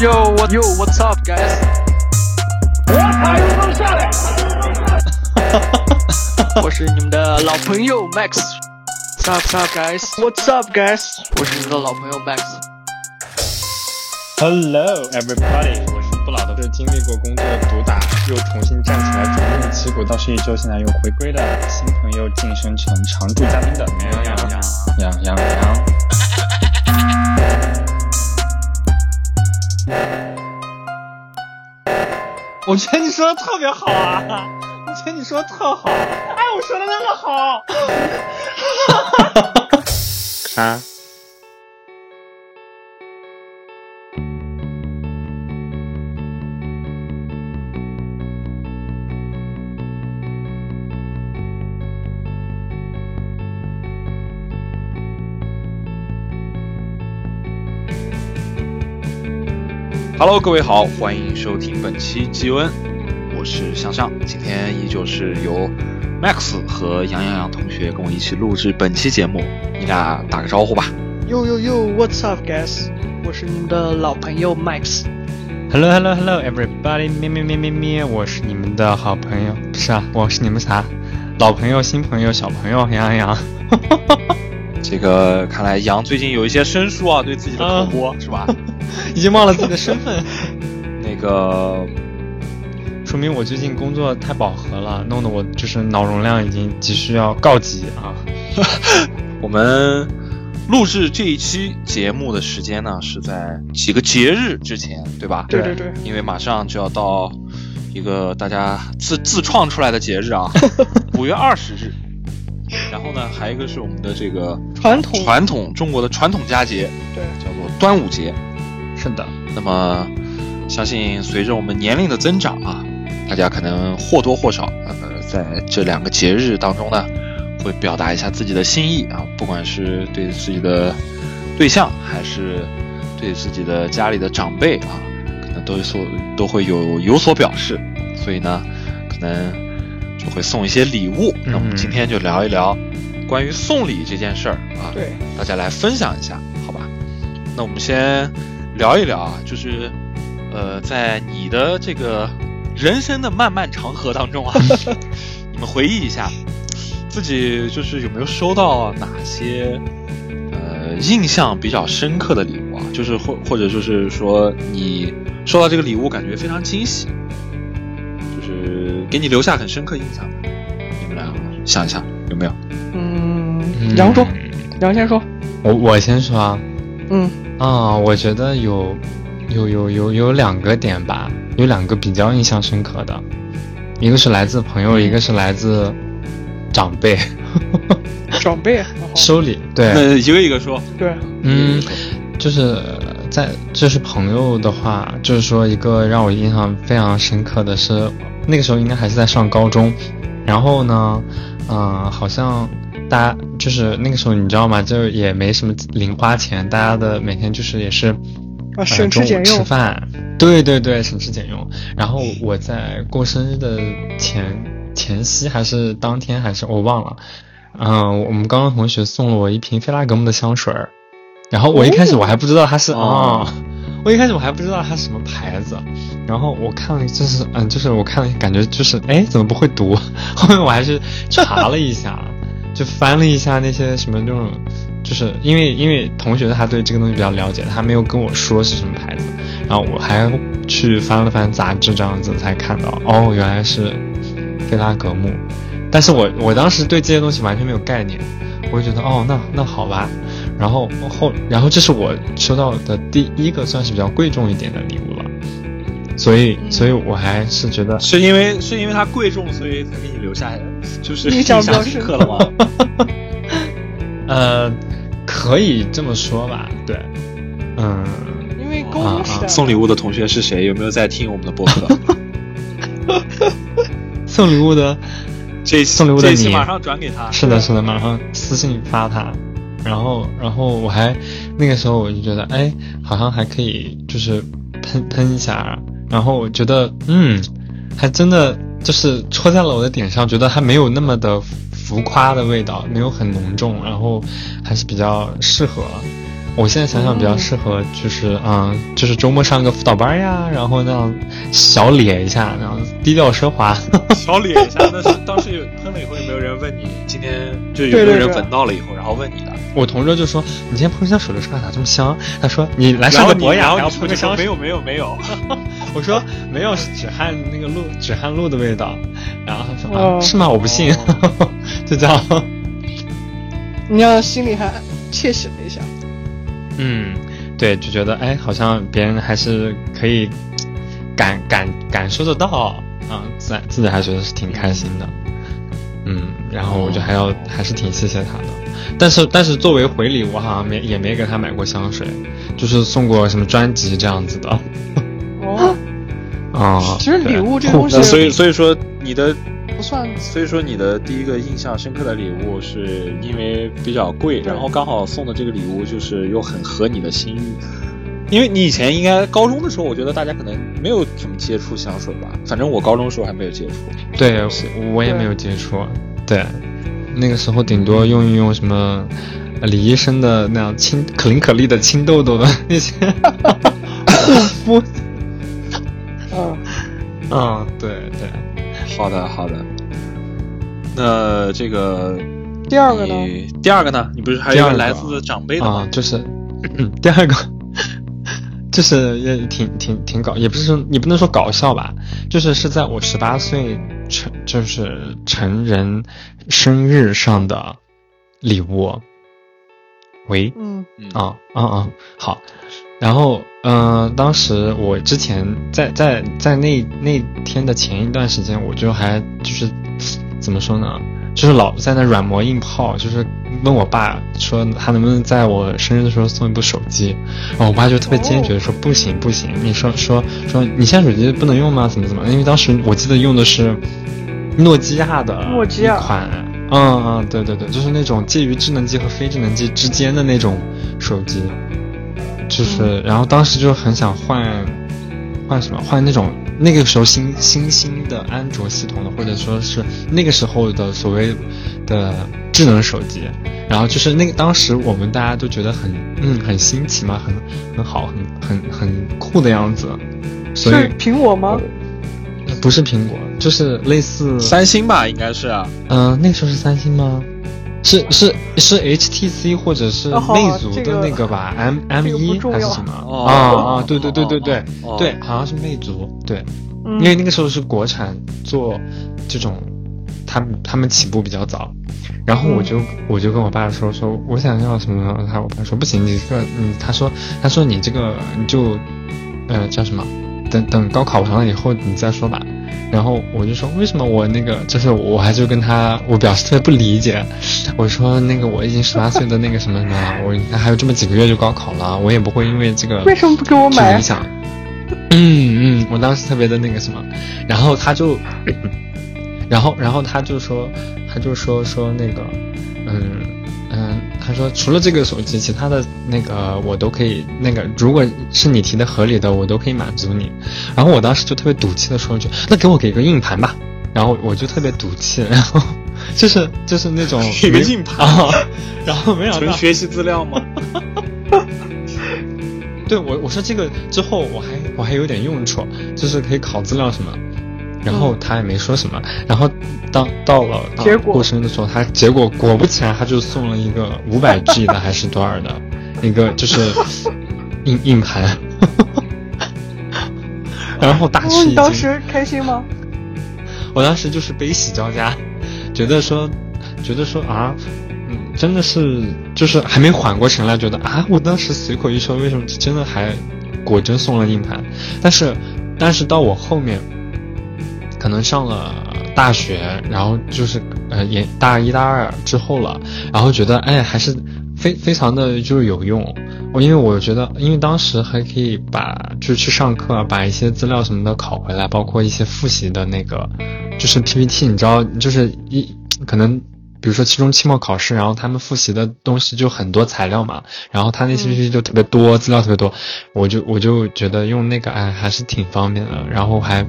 yo, what yo, what's up, guys？我踩油门下来。我是你们的老朋友 Max。What's up, guys? What's up, guys？我是你们的老朋友 Max。Hello, everybody！我是不老的，是经历过工作毒打，又重新站起来重振旗鼓，到是一周现在又回归的新朋友晋升成常驻嘉宾的杨洋洋杨洋我觉得你说的特别好啊！我觉得你说的特好，哎，我说的那么好。啥？Hello，各位好，欢迎收听本期吉恩，我是向上，今天依旧是由 Max 和杨洋洋同学跟我一起录制本期节目，你俩打个招呼吧。Yo yo yo, what's up, guys？我是你们的老朋友 Max。Hello Hello Hello everybody，咩咩咩咩咩，我是你们的好朋友，不是啊，我是你们啥？老朋友、新朋友、小朋友，杨洋洋。这个看来杨最近有一些生疏啊，对自己的口播、是吧？已经忘了自己的身份，那个说明我最近工作太饱和了，弄得我就是脑容量已经急需要告急啊。我们录制这一期节目的时间呢，是在几个节日之前，对吧？对对对，因为马上就要到一个大家自自创出来的节日啊，五月二十日。然后呢，还有一个是我们的这个传统传统中国的传统佳节，对，叫做端午节。是的，那么，相信随着我们年龄的增长啊，大家可能或多或少呃，在这两个节日当中呢，会表达一下自己的心意啊，不管是对自己的对象，还是对自己的家里的长辈啊，可能都有所都会有有所表示，所以呢，可能就会送一些礼物。那我们今天就聊一聊关于送礼这件事儿啊，对，大家来分享一下，好吧？那我们先聊一聊啊，就是呃，在你的这个人生的漫漫长河当中啊，你们回忆一下，自己就是有没有收到哪些呃印象比较深刻的礼物啊？就是或或者就是说你收到这个礼物感觉非常惊喜，就是给你留下很深刻印象的，你们俩想一想有没有？嗯，杨说，杨先说。我我先说啊，嗯啊，我觉得有有有有有两个点吧，有两个比较印象深刻的，一个是来自朋友，一个是来自长辈 长辈，收礼，对，那一个一个说。对，嗯，就是在就是朋友的话，就是说一个让我印象非常深刻的是，那个时候应该还是在上高中，然后呢，嗯、好像大家就是那个时候你知道吗？就也没什么零花钱，大家的每天就是也是。省吃俭用。吃饭，对对对，省吃俭用。然后我在过生日的前前夕还是当天还是我忘了，嗯、我们高中同学送了我一瓶菲拉格慕的香水儿，然后我一开始我还不知道它是哦啊、我一开始我还不知道它是什么牌子，然后我看了就是嗯，就是我看了感觉就是哎怎么不会读，后面我还是查了一下，就翻了一下那些什么那种。就是因为因为同学他对这个东西比较了解，他没有跟我说是什么牌子，然后我还去翻了翻杂志，这样子才看到哦，原来是菲拉格慕。但是我我当时对这些东西完全没有概念，我就觉得哦，那那好吧。然后后然后这是我收到的第一个算是比较贵重一点的礼物了，所以所以我还是觉得是因为是因为它贵重，所以才给你留下就是 印象比较深刻了吗？呃，可以这么说吧，对，嗯。因为高中时代嘛送礼物的同学是谁？有没有在听我们的播客？送礼物的，这送礼物的你这一期马上转给他。是的，是的，马上私信发他。然后，然后我还那个时候我就觉得，哎，好像还可以，就是喷喷一下。然后我觉得，嗯，还真的就是戳在了我的点上，觉得还没有那么的浮夸的味道，没有很浓重，然后还是比较适合。我现在想想比较适合，就是嗯，就是周末上个辅导班呀，然后那样小咧一下，然后低调奢华。小咧一下，那是当时有喷了以后，有没有人问你今天就有没有人闻到了以后，然后问你的？我同桌就说：“你今天喷香水的时候咋这么香？”他说：“你来上个博雅，然后喷个香水。没有没有没有，我说：“没有，是止汗那个露止汗露的味道。”然后他说：“啊，哦是吗？我不信。就这样。你要心里还窃喜了一下。嗯，对，就觉得哎，好像别人还是可以感感感受得到啊，自自己还觉得是挺开心的。嗯，然后我就还要、还是挺谢谢他的，但是但是作为回礼，我好像没也没给他买过香水，就是送过什么专辑这样子的。哦，啊、其实礼物这东西所以所以说你的不算所以说你的第一个印象深刻的礼物是因为比较贵，然后刚好送的这个礼物就是又很合你的心意。因为你以前应该高中的时候，我觉得大家可能没有怎么接触香水吧，反正我高中的时候还没有接触。对，我也没有接触。对，那个时候顶多用一用什么呃李医生的那样清可伶可俐的清痘痘的那些护肤。嗯，对。好的，好的。那这个第二个呢？第二个呢？你不是还有来自长辈的啊、吗？就是第二个，就是也挺挺挺搞，也不是说也不能说搞笑吧，就是是在我十八岁成就是成人生日上的礼物。喂，嗯嗯啊啊啊，好。然后，嗯、当时我之前在在在那那天的前一段时间，我就还就是怎么说呢，就是老在那软磨硬泡，就是问我爸说他能不能在我生日的时候送一部手机，然后我爸就特别坚决的说不行不行，你说说说你现在手机不能用吗？怎么怎么？因为当时我记得用的是诺基亚的诺基亚一款。嗯嗯，对对对，就是那种介于智能机和非智能机之间的那种手机，就是，然后当时就很想换，换什么？换那种那个时候新新兴的安卓系统的，或者说是那个时候的所谓的智能手机。然后就是那个当时我们大家都觉得很嗯很新奇嘛，很很好，很很很酷的样子。所以是苹果吗？不是苹果，就是类似三星吧，应该是啊。嗯、那个时候是三星吗？是是是 HTC 或者是魅族的那个吧、m M 这个不一还是什么？哦啊啊，对对对对对对，好像是魅族，对，嗯因为那个时候是国产做这种，他们他们起步比较早，然后我就、我就跟我爸说说我想要什么，他我爸说不行，你这个你他说他说你这个你就呃叫什么，等等高考完了以后你再说吧。然后我就说为什么我那个就是我还就跟他我表示特别不理解，我说那个我已经十八岁的那个什么什么了，我还有这么几个月就高考了，我也不会因为这个为什么不给我买去影？响。嗯嗯，我当时特别的那个什么，然后他就，然后然后他就说，他就说说那个，嗯嗯，他说除了这个手机，其他的那个我都可以，那个如果是你提的合理的，我都可以满足你。然后我当时就特别赌气的说一句，那给我给个硬盘吧。然后我就特别赌气，然后 就是就是那种 给个硬盘啊，然后没想到学习资料吗？对我我说这个之后我还我还有点用处，就是可以考资料什么。然后他也没说什么，然后当到了结果过生日的时候，他结果果不其然，他就送了一个五百 G 的还是多少的，一个就是 硬硬盘，然后大吃哦一惊。你当时开心吗？我当时就是悲喜交加，觉得说，觉得说啊，嗯，真的是就是还没缓过神来，觉得啊，我当时随口一说，为什么真的还果真送了硬盘？但是，但是到我后面，可能上了大学，然后就是呃也大一大二之后了，然后觉得哎还是非非常的就是有用。我因为我觉得，因为当时还可以把就是去上课，把一些资料什么的考回来，包括一些复习的那个，就是 PPT，你知道，就是一可能。比如说期中、期末考试，然后他们复习的东西就很多材料嘛，然后他那些信息就特别多，资料特别多，我就我就觉得用那个哎还是挺方便的，然后还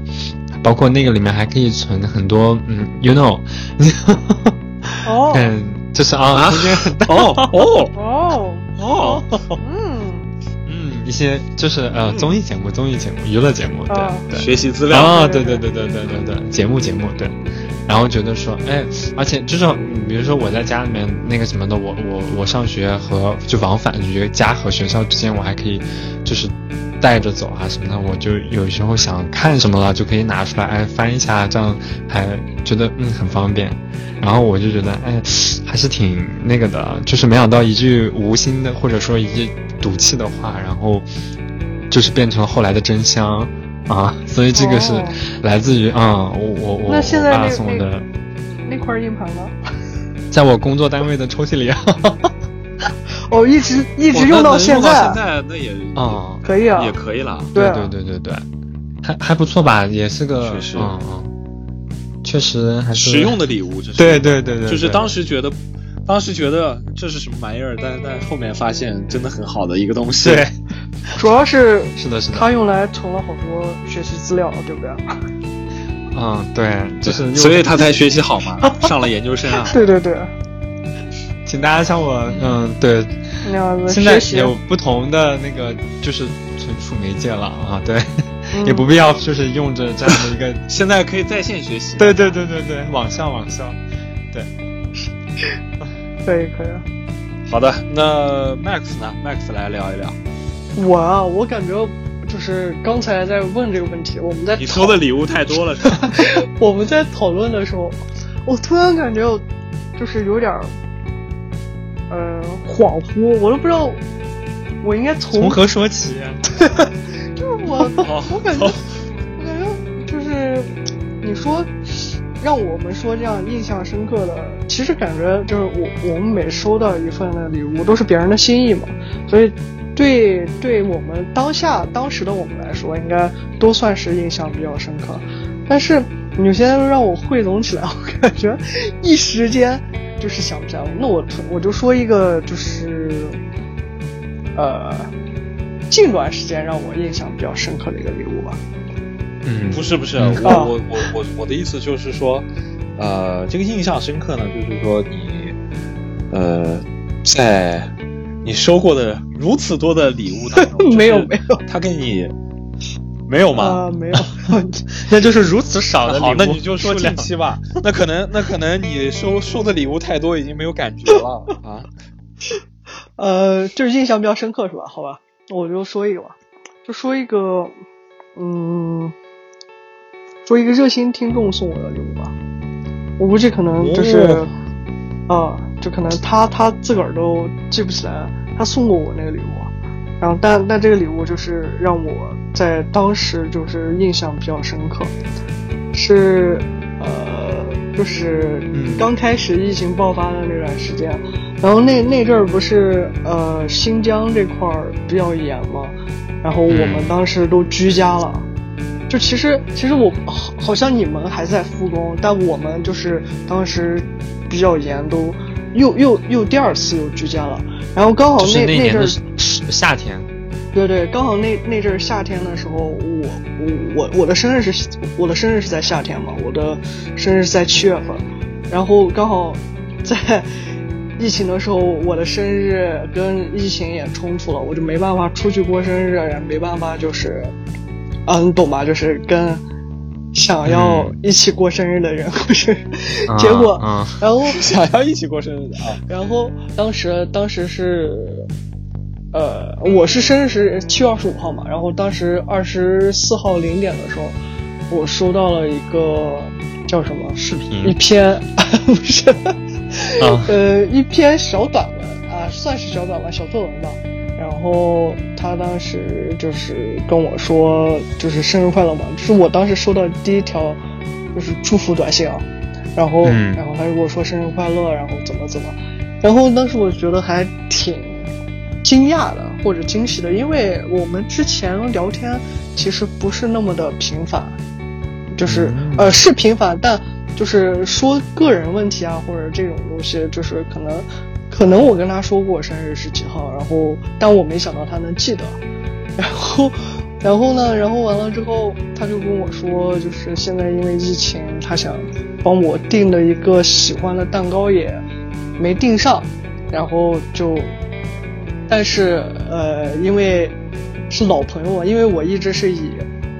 包括那个里面还可以存很多嗯，you know，哦，这是啊，空间很大。哦哦。哦。哦。嗯。嗯一些就是呃综艺节目、综艺节目、娱乐节目对学习资料。啊对对对对对对对节目节目对。然后觉得说，哎，而且就是比如说我在家里面那个什么的，我我我上学和就往返，于家和学校之间我还可以就是带着走啊什么的，我就有时候想看什么了就可以拿出来哎翻一下，这样还觉得嗯很方便。然后我就觉得哎还是挺那个的，就是没想到一句无心的或者说一句赌气的话，然后就是变成了后来的真香。啊，所以这个是哦来自于啊、我我我那现在我爸送的，那块硬盘呢？在我工作单位的抽屉里。哦，一直一一直用到现在，现在那也啊、可以啊也。可以了。对啊对对对对，还还不错吧，也是个确实嗯嗯，确实还是实用的礼物，这是对对对对，就是当时觉得，当时觉得这是什么玩意儿，但但后面发现真的很好的一个东西。对，主要是是的是的，它用来存了好多学习资料，对不对？嗯对，就是所以他才学习好嘛，上了研究生啊。对对对，请大家像我嗯对，那样子现在有不同的那个就是存储媒介了啊，对，嗯也不必要就是用着这样的一个，现在可以在线学习。对对对对对，网校网校，对，可以可以。好的，那 Max 呢？Max 来聊一聊，我啊，我感觉就是刚才在问这个问题，我们在你讨收的礼物太 多了，是吧？我们在讨论的时候，我突然感觉我就是有点儿，呃，恍惚，我都不知道我应该从从何说起？就是我 我感觉我感觉就是你说让我们说这样印象深刻的，其实感觉就是我我们每收到一份的礼物都是别人的心意嘛，所以对对我们当下当时的我们来说，应该都算是印象比较深刻。但是有些让我汇总起来，我感觉一时间就是想不起来。那我我就说一个，就是呃，近段时间让我印象比较深刻的一个礼物吧。嗯，不是不是，嗯我啊我我我我的意思就是说，呃，这个印象深刻呢，就是说你，呃，在你收过的如此多的礼物当中，没 有就是没有他给你没有吗？啊、没有，那就是如此少的礼物，好，那你就说近期吧。那可能那可能你收收的礼物太多，已经没有感觉了啊。呃，就是印象比较深刻是吧？好吧，我就说一个吧，就说一个，嗯，说一个热心听众送我的礼物吧。我估计可能就是，啊、哦就可能他他自个儿都记不起来他送过我那个礼物，然后但但这个礼物就是让我在当时就是印象比较深刻，是呃就是嗯刚开始疫情爆发的那段时间，然后那那阵儿不是呃新疆这块儿比较严嘛，然后我们嗯。当时都居家了。就其实其实我好好像你们还在复工，但我们就是当时比较严，都又又又第二次又居家了。然后刚好就是那那阵儿，夏天，对对，刚好那那阵儿夏天的时候，我我我我的生日是我的生日是在夏天嘛，我的生日是在七月份，然后刚好 在疫情的时候，我的生日跟疫情也冲突了，我就没办法出去过生日，也没办法就是，啊，你懂吧？就是跟想要嗯一起过生日的人过生日，啊结果，啊然后 想要一起过生日的啊？然后当时当时是，呃，我是生日是七月二十五号嘛，然后当时二十四号零点的时候，我收到了一个叫什么视频一频篇 不是，啊呃，一篇小短文啊，算是小短文、小作文吧。然后他当时就是跟我说，就是生日快乐嘛，就是我当时收到第一条就是祝福短信啊。然后，嗯然后他就跟我说生日快乐，然后怎么怎么，然后当时我觉得还挺惊讶的或者惊喜的，因为我们之前聊天其实不是那么的频繁，就是、嗯呃是频繁，但就是说个人问题啊或者这种东西，就是可能可能我跟他说过生日是几号，然后但我没想到他能记得，然后然后呢，然后完了之后他就跟我说，就是现在因为疫情，他想帮我订的一个喜欢的蛋糕也没订上，然后就。但是，呃，因为是老朋友啊，因为我一直是以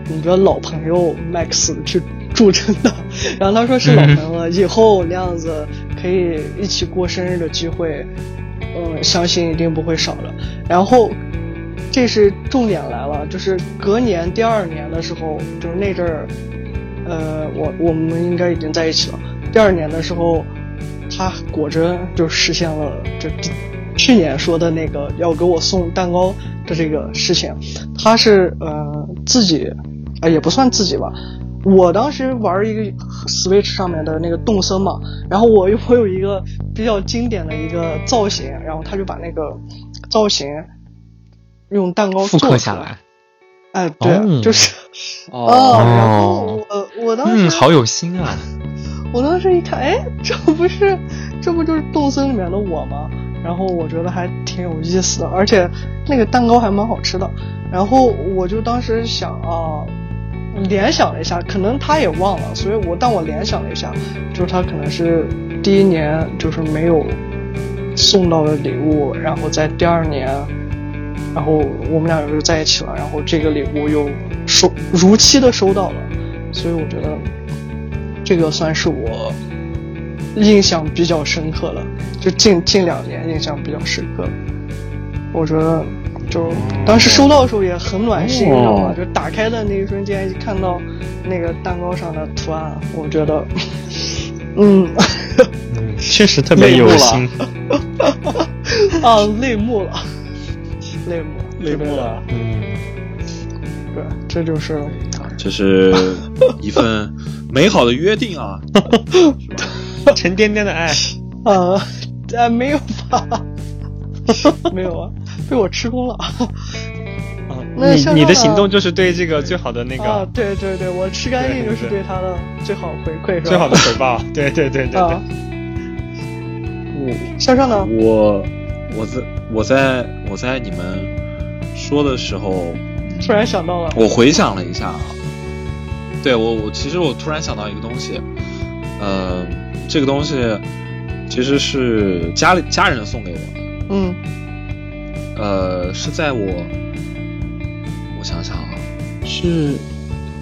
你的老朋友 Max 去著称的。然后他说是老朋友了，以后那样子可以一起过生日的机会，嗯，相信一定不会少的。然后这是重点来了，就是隔年第二年的时候，就是那阵儿，呃，我我们应该已经在一起了。第二年的时候，他果真就实现了就去年说的那个要给我送蛋糕的这个事情。他是呃自己，啊、也不算自己吧。我当时玩一个 Switch 上面的那个动森嘛，然后我有 我有一个比较经典的一个造型，然后他就把那个造型用蛋糕复刻下来。哎，对，哦就是 哦，然后我我当时、嗯，好有心啊！我当时一看，哎，这不是，这不就是动森里面的我吗？然后我觉得还挺有意思的，而且那个蛋糕还蛮好吃的。然后我就当时想啊，联想了一下，可能他也忘了，所以我但我联想了一下，就是他可能是第一年就是没有送到的礼物，然后在第二年，然后我们俩又在一起了，然后这个礼物又收如期的收到了，所以我觉得这个算是我印象比较深刻的，就近近两年印象比较深刻。我觉得就当时收到的时候也很暖心，你知道吗？就打开的那一瞬间，一看到那个蛋糕上的图案，我觉得，嗯，嗯，确实特别有心。啊，泪目了，泪目，泪目了。嗯，对，这就是啊，这是一份美好的约定啊，沉甸甸的爱。啊，啊，没有吧？没有啊，被我吃光了。那像你你的行动就是对这个最好的那个啊，对对对，我吃干净就是对他的最好回馈，是吧？最好的回报。对对对对啊我。。向上呢？我我在我在我在你们说的时候，突然想到了，我回想了一下啊，对我我其实我突然想到一个东西，呃，这个东西其实是家里家人送给我的，嗯呃，是在我我想想啊，是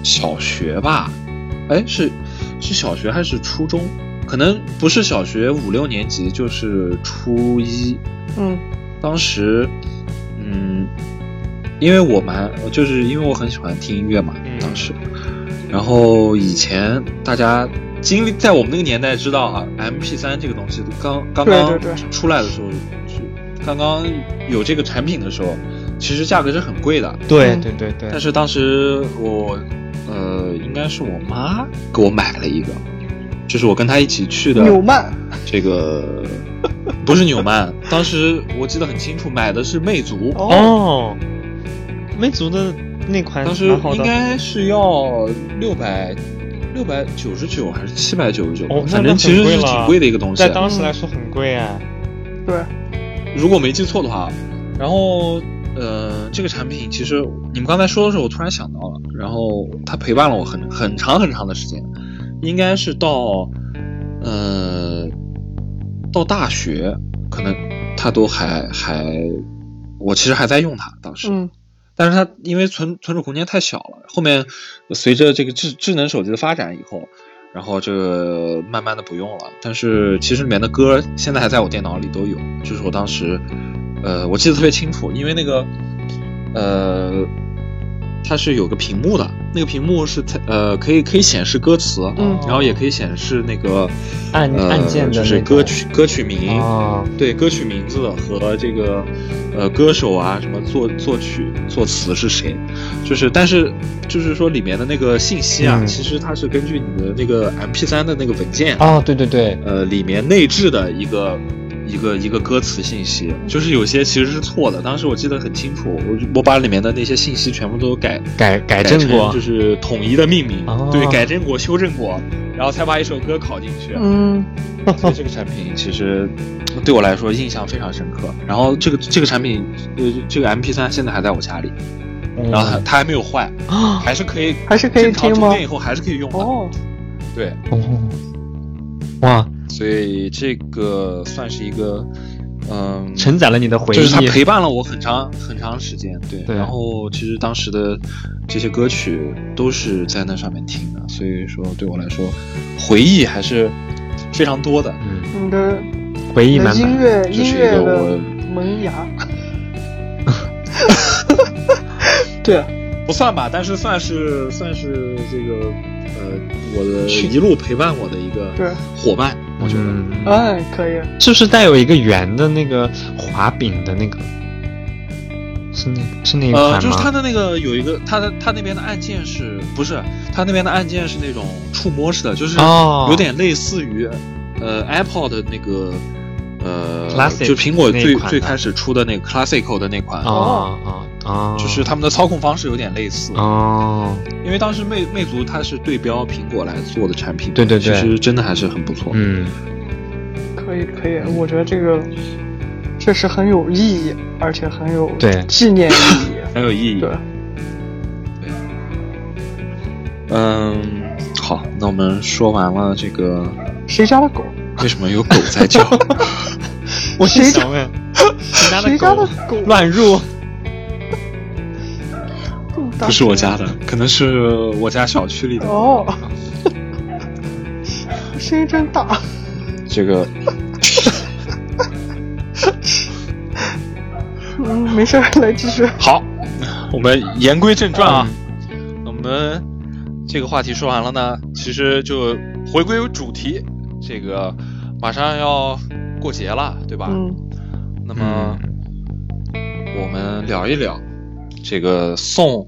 小学吧？哎，是是小学还是初中？可能不是小学五六年级，就是初一。嗯当时，嗯，因为我蛮，就是因为我很喜欢听音乐嘛，嗯当时，然后以前大家经历在我们那个年代知道啊，MP 三这个东西刚刚刚出来的时候，是刚刚有这个产品的时候，其实价格是很贵的。对嗯。对对对。但是当时我，呃，应该是我妈给我买了一个，就是我跟她一起去的纽曼，这个不是纽曼，当时我记得很清楚，买的是魅族，哦，哦，魅族的那款当时蛮好的。应该是要六百六百九十九还是七百九十九哦，，反正其实是挺贵的一个东西在。当时来说很贵啊。对，如果没记错的话，然后呃，这个产品其实你们刚才说的时候，我突然想到了，然后它陪伴了我很很长很长的时间，应该是到呃到大学，可能它都还还，我其实还在用它当时。嗯但是它因为存存储空间太小了，后面随着这个智智能手机的发展以后，然后这个慢慢的不用了。但是其实里面的歌现在还在我电脑里都有，就是我当时，呃，我记得特别清楚，因为那个，呃，它是有个屏幕的，那个屏幕是它呃可以可以显示歌词，嗯。然后也可以显示那个按呃按键的就是歌曲歌曲名，哦，对歌曲名字和这个呃歌手啊，什么作作曲作词是谁，就是但是就是说里面的那个信息啊，嗯。其实它是根据你的那个 MP 三的那个文件，哦，对对对，呃里面内置的一个。一个一个歌词信息，就是有些其实是错的。当时我记得很清楚，我我把里面的那些信息全部都改改改正过。就，是统一的命名，哦。对，改正过、修正过，然后才把一首歌考进去。嗯。所以这个产品 其实对我来说印象非常深刻。然后这个这个产品，呃，这个 MP 三现在还在我家里，嗯然后它它还没有坏，啊还是可以还是可以听吗？充电以后还是可以用的。哦，对，哦，哇，所以这个算是一个嗯，承载了你的回忆。就是它陪伴了我很长很长时间，对。对然后其实当时的这些歌曲都是在那上面听的，所以说对我来说，回忆还是非常多的。嗯，你的回忆满满。乐这是一音乐的个我萌芽。对啊，不算吧，但是算是算是这个呃我的一路陪伴我的一个伙伴，我觉得。嗯，哎，可以。是不是带有一个圆的那个滑柄的那个？是那是那一款吗？呃，就是它的那个有一个，它的它那边的按键是不是？它那边的按键是那种触摸式的，就是哦有点类似于呃，Apple 的那个呃 Classic 就苹果最最开始出的那个 Classical 的那款，啊啊啊！就是他们的操控方式有点类似。哦，因为当时魅魅族它是对标苹果来做的产品，对对对其实真的还是很不错。嗯，可以可以，我觉得这个确实很有意义，而且很有对纪念意义。很有意义。对，对嗯，好，那我们说完了这个谁家的狗？为什么有狗在叫？我谁家想问，谁家谁家的狗乱入？不是我家的，可能是我家小区里的。哦，声音真大。这个 嗯，没事儿，来继续。好，我们言归正传啊。我们这个话题说完了呢，其实就回归主题。这个马上要过节了，对吧？嗯那么我们聊一聊这个送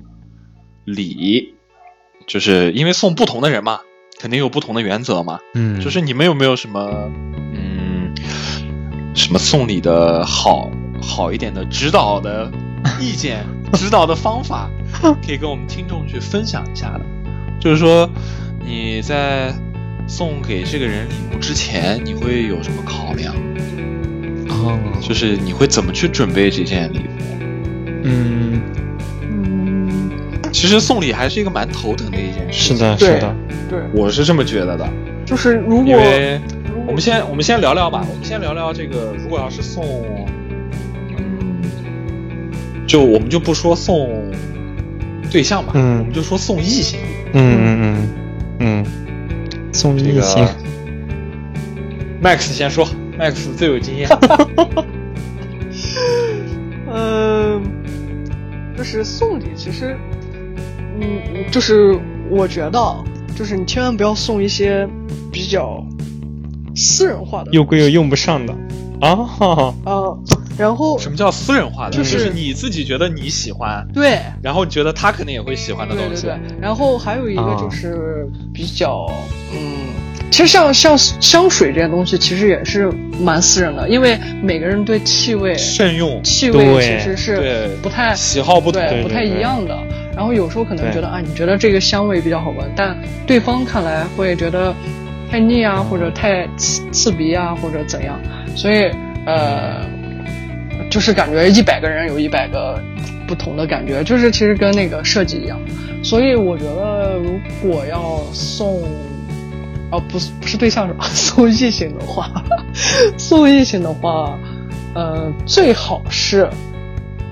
礼，就是因为送不同的人嘛，肯定有不同的原则嘛。嗯，就是你们有没有什么嗯什么送礼的好好一点的指导的意见、指导的方法，可以跟我们听众去分享一下的？就是说你在送给这个人礼物之前，你会有什么考量？哦，就是你会怎么去准备这件礼物？嗯，嗯，其实送礼还是一个蛮头疼的一件事情。是的，对是的，对，我是这么觉得的。就是如因果为我们先我们先聊聊吧，我们先聊聊这个，如果要是送，嗯，就我们就不说送对象吧，嗯我们就说送异性。嗯嗯嗯嗯，送这个异性，Max 先说，Max 最有经验。嗯，就是送礼，其实，嗯，就是我觉得，就是你千万不要送一些比较私人化的又贵又用不上的。啊，哈哈啊，然后什么叫私人化的？就是就是你自己觉得你喜欢，对。然后你觉得他肯定也会喜欢的东西。对对对，然后还有一个啊。就是比较，嗯，其实像像香水这些东西，其实也是蛮私人的，因为每个人对气味慎用，气味其实是对。不太喜好不同。对不太一样的。然后有时候可能觉得啊，你觉得这个香味比较好闻，但对方看来会觉得太腻啊，或者太刺刺鼻啊，或者怎样。所以呃，就是感觉一百个人有一百个不同的感觉，就是其实跟那个设计一样。所以我觉得如果要送。哦，不是不是对象是吧？送异性的话，送异性的话，呃，最好是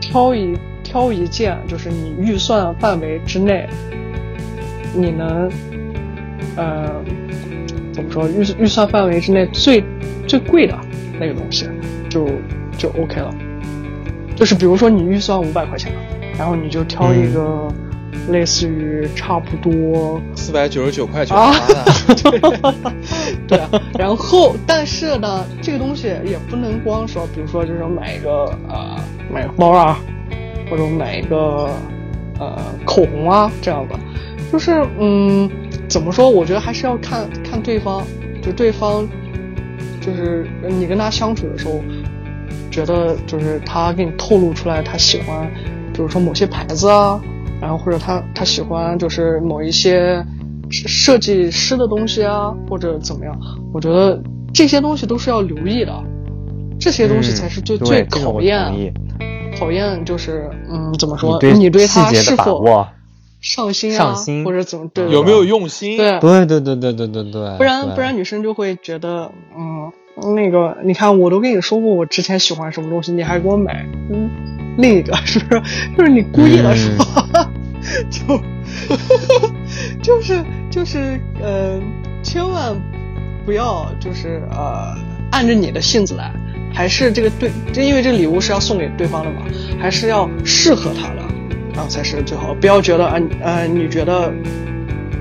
挑一挑一件，就是你预算范围之内，你能，呃，怎么说？预预算范围之内最最贵的那个东西，就就 OK 了。就是比如说你预算五百块钱，然后你就挑一个类似于差不多四百九十九块九啊 对啊，然后但是呢，这个东西也不能光说，比如说就是买一个呃买个包啊，或者买一个呃口红啊这样的，就是嗯怎么说？我觉得还是要看看对方，就对方就是你跟他相处的时候，觉得就是他给你透露出来他喜欢，比如说某些牌子啊，然后或者他他喜欢就是某一些设计师的东西啊，或者怎么样，我觉得这些东西都是要留意的，这些东西才是最、嗯最考验考验就是嗯怎么说你对你对他是否，上心啊，上心。或者怎么对。有没有用心？对，对对对对对对对，不然不然女生就会觉得，嗯，那个你看我都跟你说过我之前喜欢什么东西，你还给我买，嗯，另一个是不是？就是你故意的说，就就是就是呃，千万不要就是呃按着你的性子来，还是这个对，就因为这礼物是要送给对方的嘛，还是要适合他的，然后才是最好。不要觉得啊呃你觉得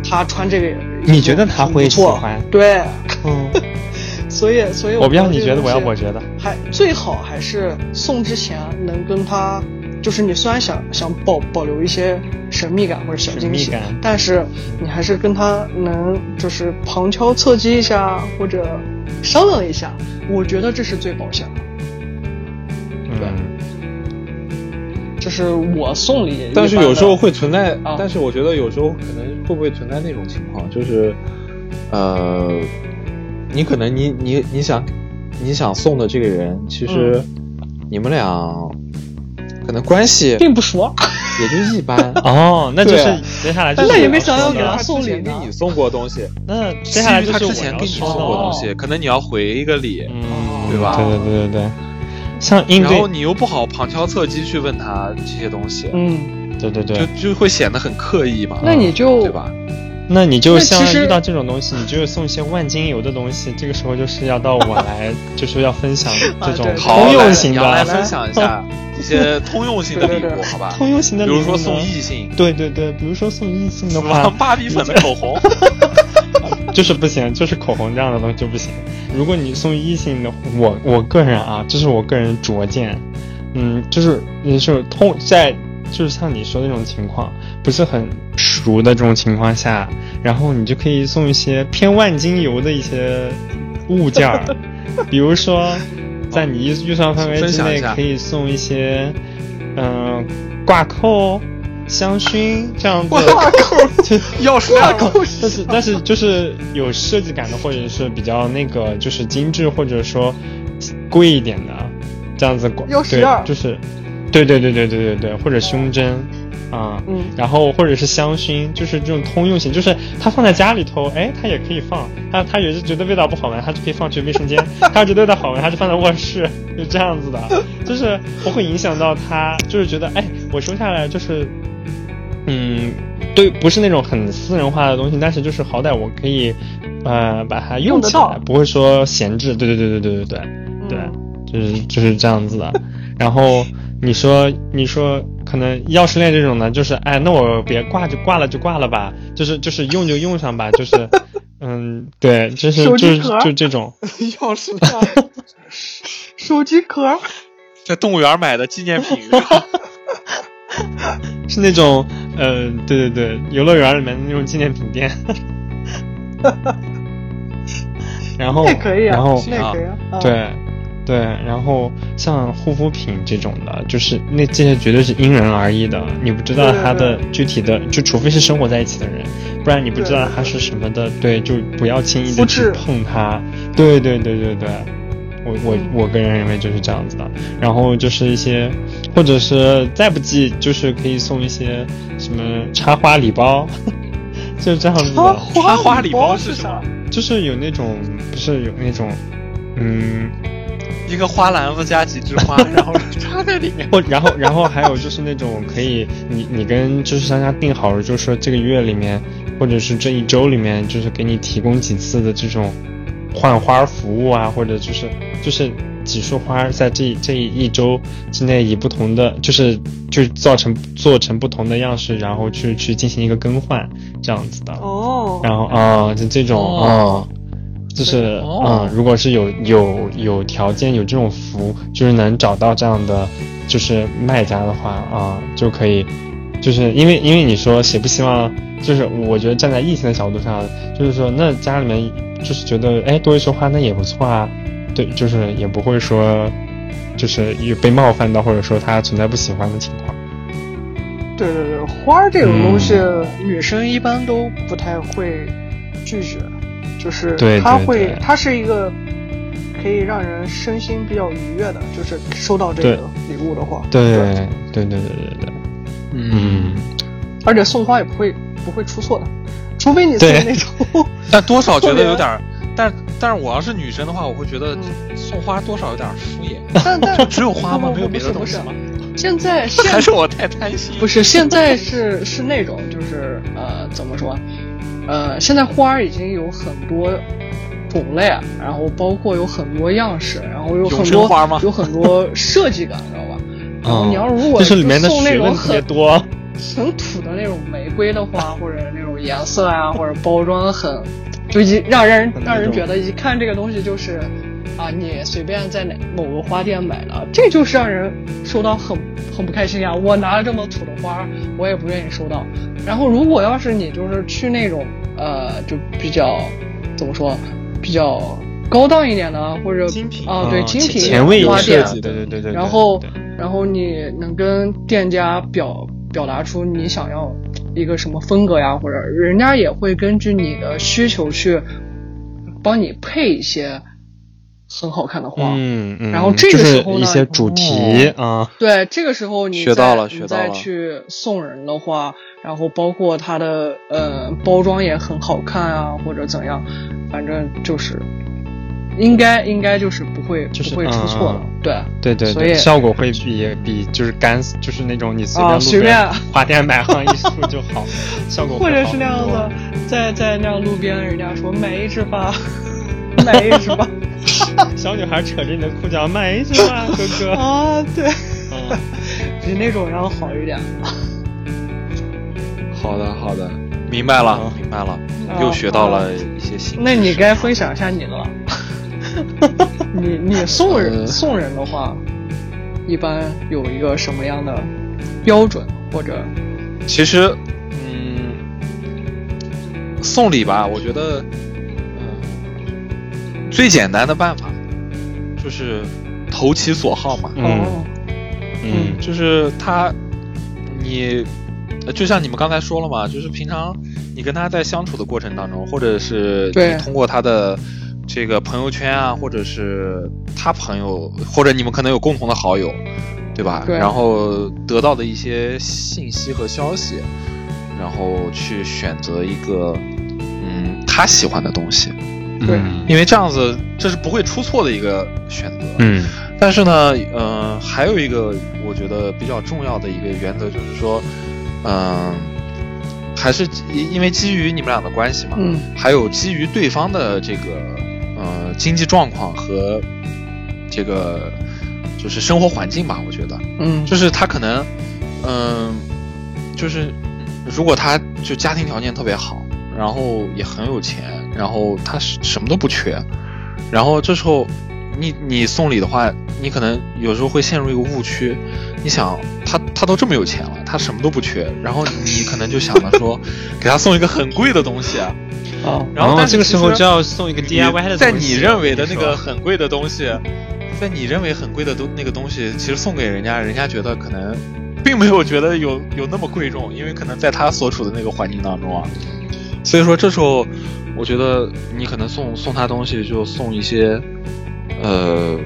他穿这个，你觉得他会喜欢对，嗯，所以所以我不要你觉得，我要我觉得。还最好还是送之前能跟他，就是你虽然想想保保留一些神秘感或者小惊喜但是你还是跟他能就是旁敲侧击一下或者商量一下，我觉得这是最保险的。嗯，这是我送礼，但是有时候会存在，啊。但是我觉得有时候可能会不会存在那种情况，就是，呃，你可能你你你想你想送的这个人，其实你们俩可能关系并不熟，也就一般。哦，那就是接下来就是那也没想要给说的他送礼呢。之前给你送过东西，那接下来就是我于他之前给你送过东西，可能你要回一个礼，嗯，对吧？对对对对对，像应然后，你又不好旁敲侧击去问他这些东西，嗯，对对对，就就会显得很刻意嘛，那你就对吧？那你就像遇到这种东西，你就送一些万金油的东西，这个时候就是要到我来，就是要分享这种通用型的，杨来分享一下一些通用型的礼物，好吧？通用型的礼物，比如说送异性，对对对，比如说送异性的死话，芭比粉的口红，就是不行，就是口红这样的东西就不行。如果你送异性的，我我个人啊，这是我个人拙见，嗯，就是你是通在就是像你说的那种情况，不是很熟的这种情况下，然后你就可以送一些偏万金油的一些物件儿，比如说在你预预算范围之内可以送一些，嗯、挂扣。香薰这样子，就钥匙挂扣？但是但是就是有设计感的，或者是比较那个就是精致或者说贵一点的，这样子挂对钥匙链就是，对对对对对对对，或者胸针啊，嗯然后或者是香薰，就是这种通用型，就是它放在家里头，哎，它也可以放，它它也是觉得味道不好闻，它就可以放去卫生间，它要觉得味道好闻，它就放在卧室，就这样子的，就是不会影响到它，就是觉得哎，我收下来就是。嗯，对，不是那种很私人化的东西，但是就是好歹我可以，呃，把它用起来，不会说闲置。对对对对对对对对，嗯就是就是这样子的。然后你说你说可能钥匙链这种呢，就是哎，那我别挂就挂了就挂了吧，就是就是用就用上吧，就是嗯，对，就是就就这种，钥匙链，手机壳，在动物园买的纪念品，是那种呃，对对对，游乐园里面的那种纪念品店。然后那可以啊，然后可以啊，啊，对，对，然后像护肤品这种的，就是那这些绝对是因人而异的，你不知道它的具体的，就除非是生活在一起的人，不然你不知道它是什么的，对，就不要轻易的去碰它。对对对对对，我我嗯我个人认为就是这样子的。然后就是一些，或者是再不济，就是可以送一些什么插花礼包，就是这样子的。插花礼包包是什么？就是有那种，不是有那种，嗯。一个花篮子加几枝花，然后插在里面。或然后然后还有就是那种可以你你跟就是商家定好了，就是说这个月里面或者是这一周里面，就是给你提供几次的这种换花服务啊，或者就是就是几束花在这这一周之内以不同的就是就是造成做成不同的样式，然后去去进行一个更换这样子的。哦，然后啊、就这种啊、哦就是嗯、哦如果是有有有条件有这种服，就是能找到这样的就是卖家的话啊、就可以，就是因为因为你说谁不希望，就是我觉得站在异性的角度上，就是说那家里面就是觉得哎多一束花那也不错啊，对，就是也不会说就是有被冒犯到或者说他存在不喜欢的情况。对对对，花儿这种东西，嗯。女生一般都不太会拒绝，就是它会对，它是一个可以让人身心比较愉悦的，就是收到这个礼物的话，对对对对对对对，嗯，而且送花也不会不会出错的，除非你送那种 但多少觉得有点儿，但但是我要是女生的话，我会觉得嗯送花多少有点儿敷衍。但但 就只有花吗没有别的东西吗？现在现 还是我太贪心？不是，现在是是那种，就是呃，怎么说？呃，现在花儿已经有很多种类，然后包括有很多样式，然后有很多生花吗有很多设计感，知道吧？然后嗯你要如果 就是里面的送那种很多。很土的那种玫瑰的花，或者那种颜色啊，或者包装很，就一让人让人觉得一看这个东西就是，啊，你随便在哪某个花店买的，这就是让人受到很很不开心呀。我拿了这么土的花，我也不愿意收到。然后如果要是你就是去那种呃，就比较怎么说，比较高档一点的，或者精品啊，对嗯精品花店设，计，对对对对。然后，然后你能跟店家表表达出你想要一个什么风格呀，或者人家也会根据你的需求去帮你配一些很好看的花。嗯嗯，然后这个时候呢一些主题啊，对，这个时候你学再到了学到你再去送人的话，然后包括它的呃包装也很好看啊，或者怎样，反正就是应该应该就是不会就是不会出错的，嗯对。对对对，所以效果会比比就是干就是那种你随便随边便。花店买上一束就好，效果会好或者是那样很多的，在在那样路边，人家说买一支吧，买一支吧。小女孩扯着你的裤脚买一支吧，哥哥。啊，对，嗯比那种要好一点。好的好的，明白了嗯，明白了，啊又学到了一些新。那你该分享一下你的了。你你送人、呃送人的话，一般有一个什么样的标准或者其实，嗯，送礼吧，我觉得，嗯，最简单的办法就是投其所好嘛。嗯。哦，嗯。就是他，你，呃就像你们刚才说了嘛，就是平常你跟他在相处的过程当中，或者是你通过他的这个朋友圈啊，或者是他朋友，或者你们可能有共同的好友，对吧？对。然后得到的一些信息和消息，然后去选择一个嗯他喜欢的东西，对。嗯因为这样子这是不会出错的一个选择。嗯。但是呢，呃，还有一个我觉得比较重要的一个原则就是说，嗯、还是因因为基于你们俩的关系嘛，嗯还有基于对方的这个呃经济状况和这个就是生活环境吧，我觉得嗯。就是他可能，嗯、就是如果他就家庭条件特别好，然后也很有钱，然后他什什么都不缺，然后这时候你你送礼的话，你可能有时候会陷入一个误区，你想他他都这么有钱了，他什么都不缺，然后你可能就想着说 给他送一个很贵的东西啊，哦。然后但这个时候就要送一个 DIY 的东西，在你认为的那个很贵的东西，在你认为很贵的东那个东西，其实送给人家，人家觉得可能并没有觉得有有那么贵重，因为可能在他所处的那个环境当中啊，所以说这时候我觉得你可能送送他东西就送一些，呃，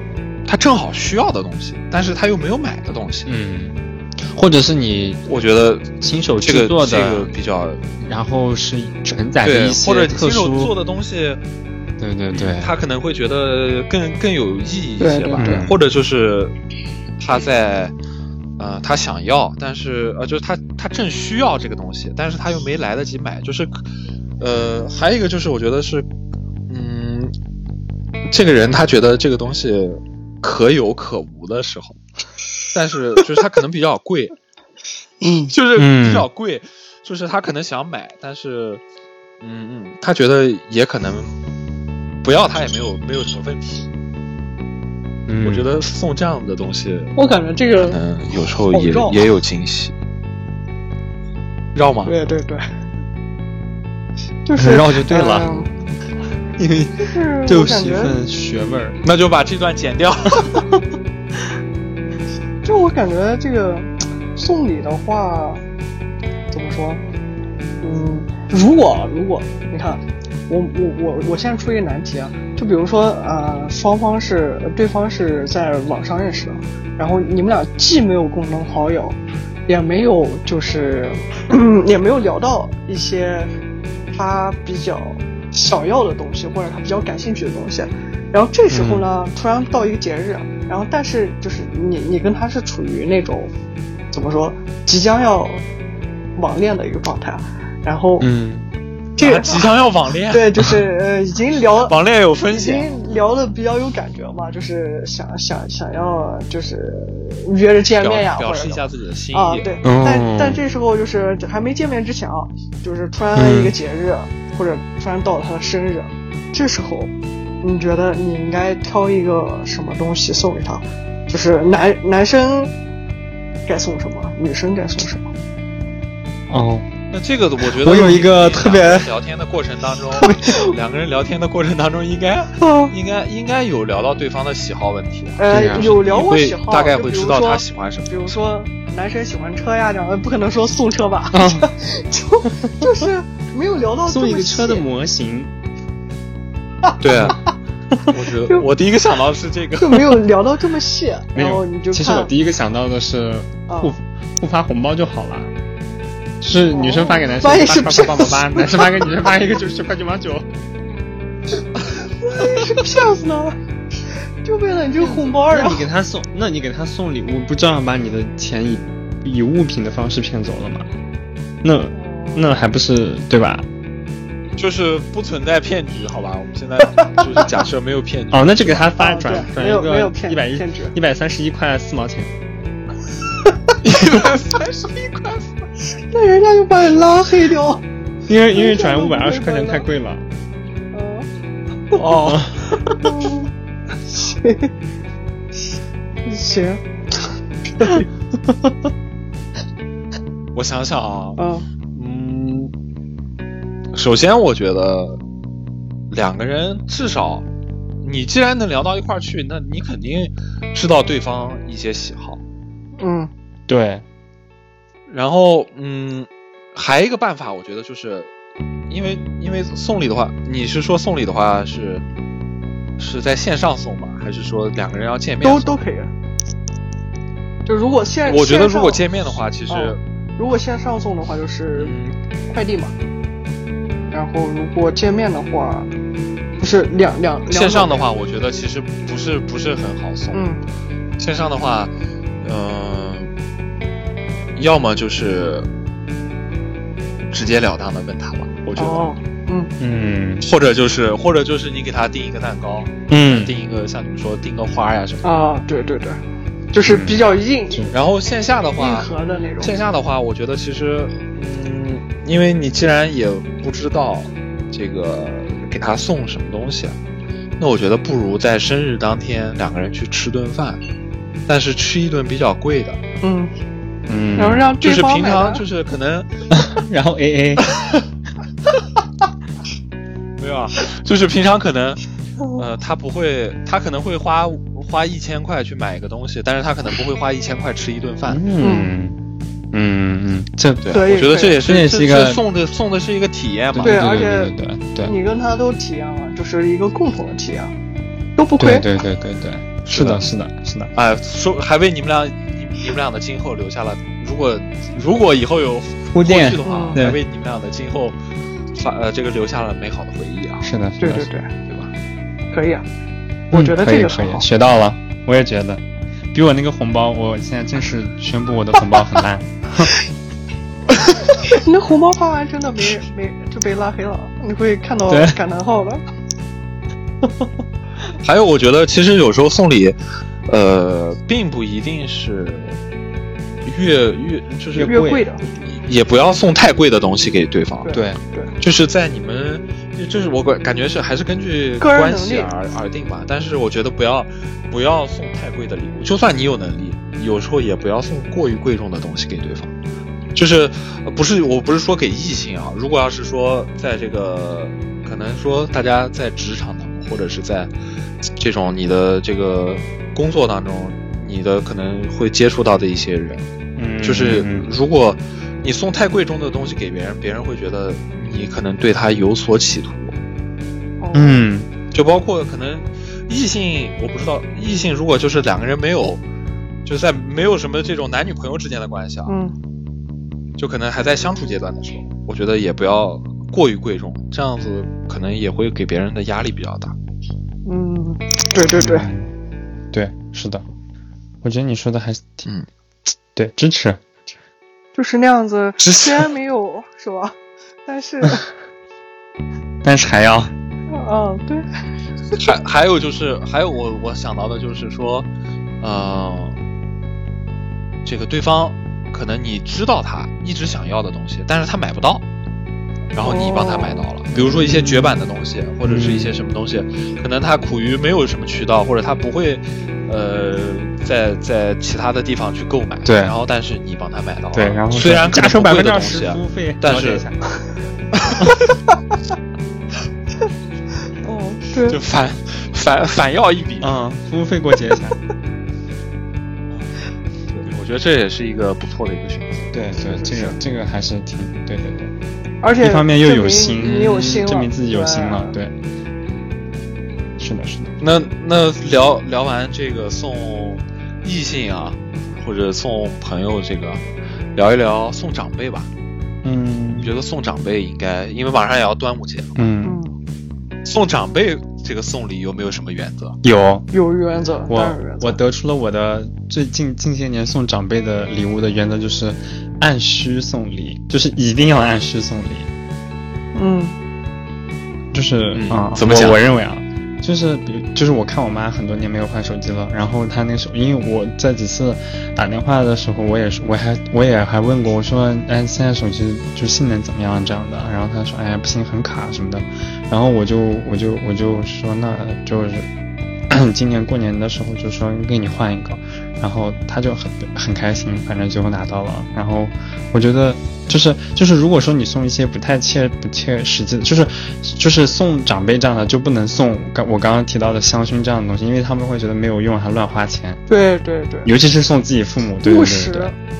他正好需要的东西，但是他又没有买的东西，嗯，或者是你我觉得亲手这个制作的，这个比较然后是承载着一，些或者你特殊亲手做的东西。对对对，他可能会觉得更更有意义一些吧，对对对或者就是他在呃他想要，但是呃就是他他正需要这个东西，但是他又没来得及买，就是呃还有一个就是我觉得是嗯这个人他觉得这个东西可有可无的时候，但是就是他可能比较贵，嗯 就是嗯比较贵，就是他可能想买，但是，嗯嗯，他觉得也可能不要，他也没有没有什么问题。嗯我觉得送这样的东西，我感觉这个可能有时候也也有惊喜。绕吗？对对对，就是绕就对了嗯因为 就是就我感觉是一份学味儿，那就把这段剪掉。就我感觉这个送礼的话，怎么说？嗯，如果如果你看，我我我我现在出一个难题啊，就比如说呃，双方是对方是在网上认识的，然后你们俩既没有共同好友，也没有就是 也没有聊到一些他比较想要的东西，或者他比较感兴趣的东西。然后这时候呢，突然到一个节日，然后但是就是你你跟他是处于那种怎么说，即将要网恋的一个状态，然后嗯，这个、啊即将要网恋，对，就是呃已经聊 网恋有风已险。经聊的比较有感觉嘛，就是想想想要就是约着见面呀，或者示一下自己的心意。，啊对，哦但但这时候就是还没见面之前啊，就是突然一个节日，或者突然到了他的生日，这时候你觉得你应该挑一个什么东西送给他？就是男男生该送什么，女生该送什么？哦，那这个我觉得我有一个特别聊天的过程当中，两个人聊天的过程当中，应该嗯 应该应该有聊到对方的喜好问题。呃对呀，有聊过喜好，大概会知道他喜欢什么比如说男生喜欢车呀，这样呃不可能说送车吧？啊 就就是没有聊到送一个车的模型，对啊，我觉得我第一个想到的是这个。就没有聊到这么细，没有然后你就其实我第一个想到的是啊互互发红包就好了。就是女生发给男生发现是八八八八八，男生发给女生发一个九十九块九毛九。是骗子呢，就为了你这个红包，然后那你给他送，那你给他送礼物，不照样把你的钱以以物品的方式骗走了吗？那那还不是对吧？就是不存在骗局，好吧？我们现在就是假设没有骗局。哦，那就给他发啊转转一个一百一一百三十一块四毛钱。一百三十一块四。那人家就把你拉黑掉。因为因为转五百二十块钱太贵了。哦。哦，嗯行。行，我想想啊，嗯。嗯，首先我觉得两个人至少，你既然能聊到一块儿去，那你肯定知道对方一些喜好。嗯。对，然后，嗯，还有一个办法，我觉得就是，因为因为送礼的话，你是说送礼的话是是在线上送吗？还是说两个人要见面？都都可以。就如果线，我觉得如果见面的话，其实，哦如果线上送的话，就是嗯，快递嘛。然后如果见面的话，不是两两两线上的话，我觉得其实不是不是很好送。嗯线上的话，嗯、要么就是直截了当的问他吧，我觉得，哦嗯。嗯。或者就是或者就是你给他订一个蛋糕，嗯，订一个像你们说订个花呀什么的。啊对对对，就是比较硬然后线下的话硬话，核的那种。线下的话，我觉得其实，嗯，因为你既然也不知道这个给他送什么东西，啊那我觉得不如在生日当天两个人去吃顿饭，但是吃一顿比较贵的，嗯，嗯，然后让就是平常就是可能 然后 A A，没有啊，就是平常可能，呃，他不会，他可能会花花一千块去买一个东西，但是他可能不会花一千块吃一顿饭。嗯嗯嗯，这对啊，我觉得这也是这也是一个这送的送的是一个体验嘛。对对而且对对对你跟他都体验了，就是一个共同的体验，都不亏。对对对对对，是的，是的，是的，哎，说还为你们俩你你们俩的今后留下了，如果如果以后有后铺垫续的话，嗯对还为你们俩的今后发呃这个留下了美好的回忆啊，是的，是的，对对对，对吧？可以啊，嗯我觉得可以可以这个很好。学到了，我也觉得，比我那个红包，我现在正式宣布我的红包很烂。你 那红包发完真的没没就被拉黑了，你会看到感叹号的。还有，我觉得其实有时候送礼，呃，并不一定是越越就是越贵的，也不要送太贵的东西给对方，对对，就是在你们，就是我感感觉是还是根据关系而而定吧。但是我觉得不要不要送太贵的礼物，就算你有能力，有时候也不要送过于贵重的东西给对方。就是呃不是我不是说给异性啊，如果要是说在这个可能说大家在职场当中，或者是在这种你的这个工作当中，你的可能会接触到的一些人，嗯，就是嗯如果你送太贵重的东西给别人，别人会觉得你可能对他有所企图。哦，嗯。就包括可能异性，我不知道异性如果就是两个人没有就在没有什么这种男女朋友之间的关系啊，嗯。就可能还在相处阶段的时候，我觉得也不要过于贵重，这样子可能也会给别人的压力比较大。嗯，对对对，对，是的，我觉得你说的还挺，嗯 对，支持。就是那样子。虽然没有是吧，但是，但是还要，嗯，对，还还有就是，还有我我想到的就是说，呃，这个对方可能你知道他一直想要的东西，但是他买不到，然后你帮他买到了，比如说一些绝版的东西，或者是一些什么东西，可能他苦于没有什么渠道，或者他不会，呃，在在其他的地方去购买，对。然后但是你帮他买到了，对，然后虽然可加收百分之二十服务费，但是了解一下。哦，对就，反反反要一笔，嗯，服务费给我结一下。我觉得这也是一个不错的一个选择。对对，这个这个还是挺对对对，而且一方面又有心，你有心，证明自己有心了，对。是的，是的。那那聊聊完这个送异性啊，或者送朋友这个，聊一聊送长辈吧。嗯你觉得送长辈应该，因为马上也要端午节了，嗯，嗯，送长辈这个送礼有没有什么原则？有有原则，当我。我得出了我的最近近些年送长辈的礼物的原则就是按需送礼，就是一定要按需送礼。嗯。就是嗯啊、怎么讲我我认为啊，就是比如就是我看我妈很多年没有换手机了，然后她那时候，因为我在几次打电话的时候，我也是我还我也还问过，我说哎现在手机就性能怎么样？这样的，然后她说哎不行很卡什么的，然后我就我就我就说那就是 今年过年的时候就说给你换一个，然后他就很很开心，反正最后拿到了，然后我觉得就是就是如果说你送一些不太切不切实际的，就是就是送长辈这样的就不能送刚我刚刚提到的香薰这样的东西，因为他们会觉得没有用还乱花钱，对对对，尤其是送自己父母，对。对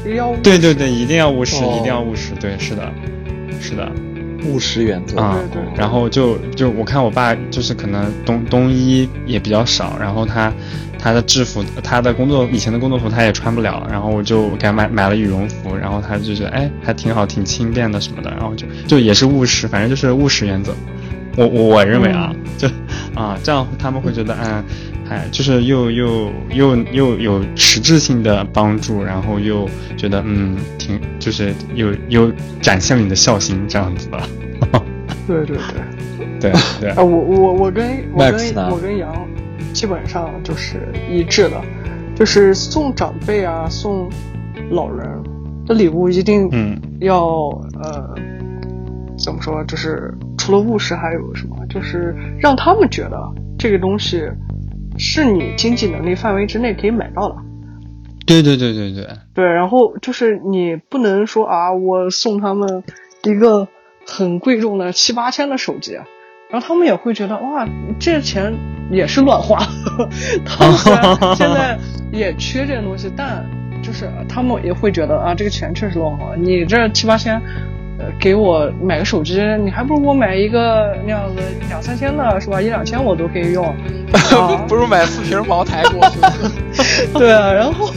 对要务实对对对，一定要务实，哦一定要务实，对，是的，是的。务实原则。啊、对对然后就就我看我爸就是可能冬冬衣也比较少，然后他他的制服，他的工作以前的工作服他也穿不了，然后我就给他买买了羽绒服，然后他就觉得哎还挺好，挺轻便的什么的，然后就就也是务实，反正就是务实原则。我我我认为啊，就啊这样他们会觉得嗯。哎，就是又又又又有实质性的帮助，然后又觉得嗯挺就是又又展现了你的孝心这样子的。对对对。对对。啊，我我我跟我跟我跟杨基本上就是一致的，就是送长辈啊，送老人的礼物一定嗯。要、呃怎么说，就是除了务实还有什么，就是让他们觉得这个东西是你经济能力范围之内可以买到的。对对对对对，对，然后就是你不能说啊，我送他们一个很贵重的七八千的手机，然后他们也会觉得哇，这钱也是乱花。他们虽然现在也缺这个东西，但就是他们也会觉得啊，这个钱确实乱花。你这七八千，呃，给我买个手机，你还不如给我买一个那样子两三千的，是吧？一两千我都可以用。啊 不如买四瓶茅台过去。对啊，然后，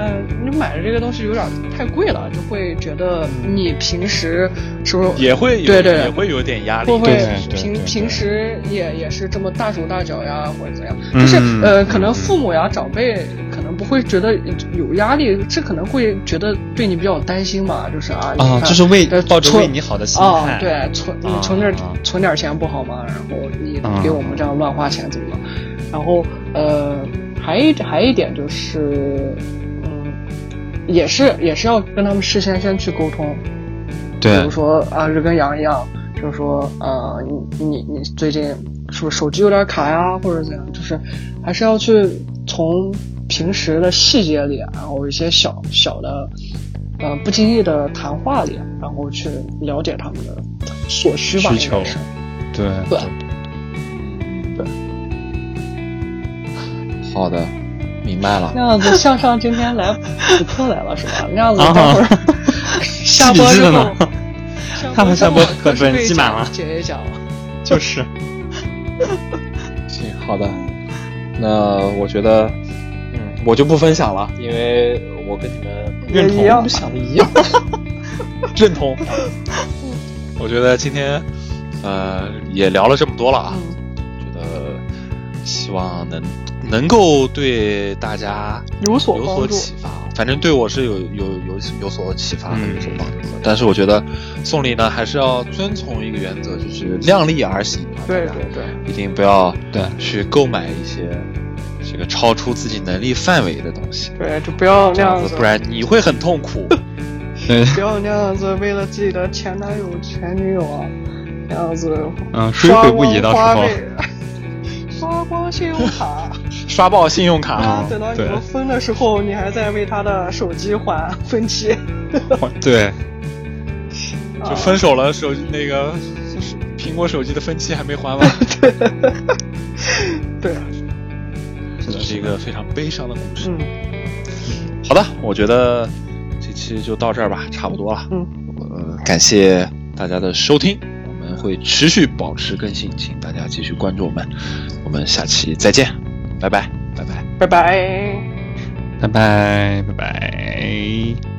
呃，你买的这个东西有点太贵了，就会觉得你平时是不是也会有对对也会有点压力会。平平时也也是这么大手大脚呀，或者怎样？嗯就是呃，可能父母呀、长辈可能不会觉得有压力，这可能会觉得对你比较担心吧，就是啊，啊，就是为呃抱着为你好的心啊，态，对，存你啊存点、啊存点钱不好吗？然后你啊给我们这样乱花钱怎么了？然后呃，还一还一点就是，嗯，也是也是要跟他们事先先去沟通，对。比如说啊，就跟杨一样，就是说呃，你你你最近是不是手机有点卡呀，或者怎样？就是还是要去从平时的细节里，然后一些小小的。呃，不经意的谈话里，然后去了解他们的所需吧，需求。对。对。对。好的，明白了。那样子，向上今天来补课来了是吧？那样子，啊待会儿 下播之后他们下播课课本记满了解一讲了。就是行，好的。那我觉得，嗯，我就不分享了，因为我跟你们认同想的一样，我跟你们也一样想的一样，认同。我觉得今天呃也聊了这么多了啊，嗯，觉得希望能能够对大家有所有所帮助。启发，反正对我是有有有有所启发和嗯。有所帮助的。但是我觉得送礼呢，还是要遵从一个原则，就是量力而行对对对，一定不要对去购买一些这个超出自己能力范围的东西，对，就不要这样子，那样子，不然你会很痛苦。对，不要那样子，为了自己的前男友、前女友啊，那样子嗯，追刷悔不已，到时候。光花呗，刷光信用卡，刷爆信用卡，啊，等到你们分的时候，你还在为他的手机还分期，对，就分手了，手机那个苹果手机的分期还没还完，对，这是一个非常悲伤的故事。嗯。好的，我觉得这期就到这儿吧，差不多了。嗯，呃，感谢大家的收听，我们会持续保持更新，请大家继续关注我们，我们下期再见，拜拜，拜拜。拜拜。拜拜，拜拜。